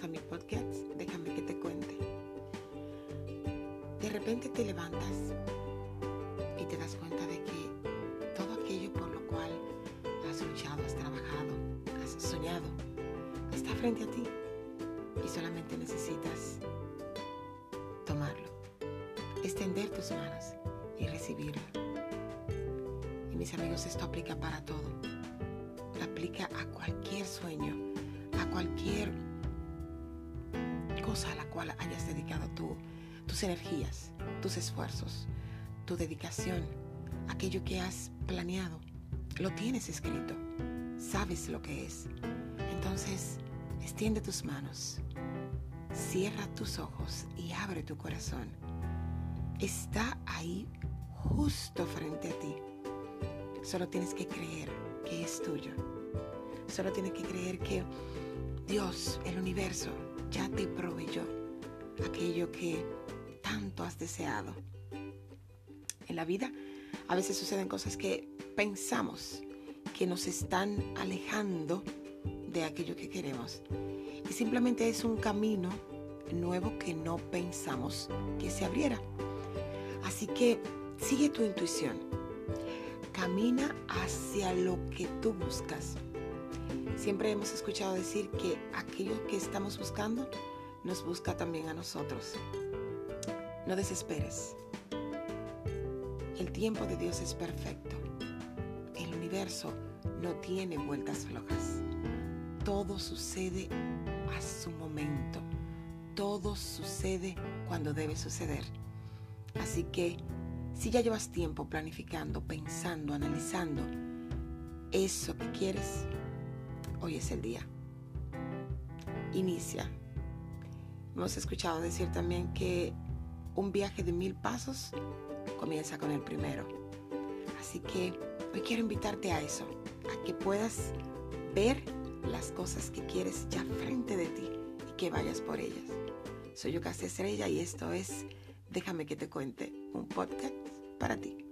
a mi podcast, déjame que te cuente. De repente te levantas y te das cuenta de que todo aquello por lo cual has luchado, has trabajado, has soñado, está frente a ti y solamente necesitas tomarlo, extender tus manos y recibirlo. Y mis amigos, esto aplica para todo, aplica a cualquier sueño, a cualquier a la cual hayas dedicado tú, tus energías, tus esfuerzos, tu dedicación, aquello que has planeado. Lo tienes escrito, sabes lo que es. Entonces, extiende tus manos, cierra tus ojos y abre tu corazón. Está ahí justo frente a ti. Solo tienes que creer que es tuyo. Solo tienes que creer que Dios, el universo, ya te aquello que tanto has deseado. En la vida a veces suceden cosas que pensamos que nos están alejando de aquello que queremos. Y simplemente es un camino nuevo que no pensamos que se abriera. Así que sigue tu intuición. Camina hacia lo que tú buscas. Siempre hemos escuchado decir que aquello que estamos buscando nos busca también a nosotros. No desesperes. El tiempo de Dios es perfecto. El universo no tiene vueltas flojas. Todo sucede a su momento. Todo sucede cuando debe suceder. Así que si ya llevas tiempo planificando, pensando, analizando eso que quieres, hoy es el día. Inicia. Hemos escuchado decir también que un viaje de mil pasos comienza con el primero. Así que hoy quiero invitarte a eso, a que puedas ver las cosas que quieres ya frente de ti y que vayas por ellas. Soy Yocasta Estrella y esto es Déjame que te cuente, un podcast para ti.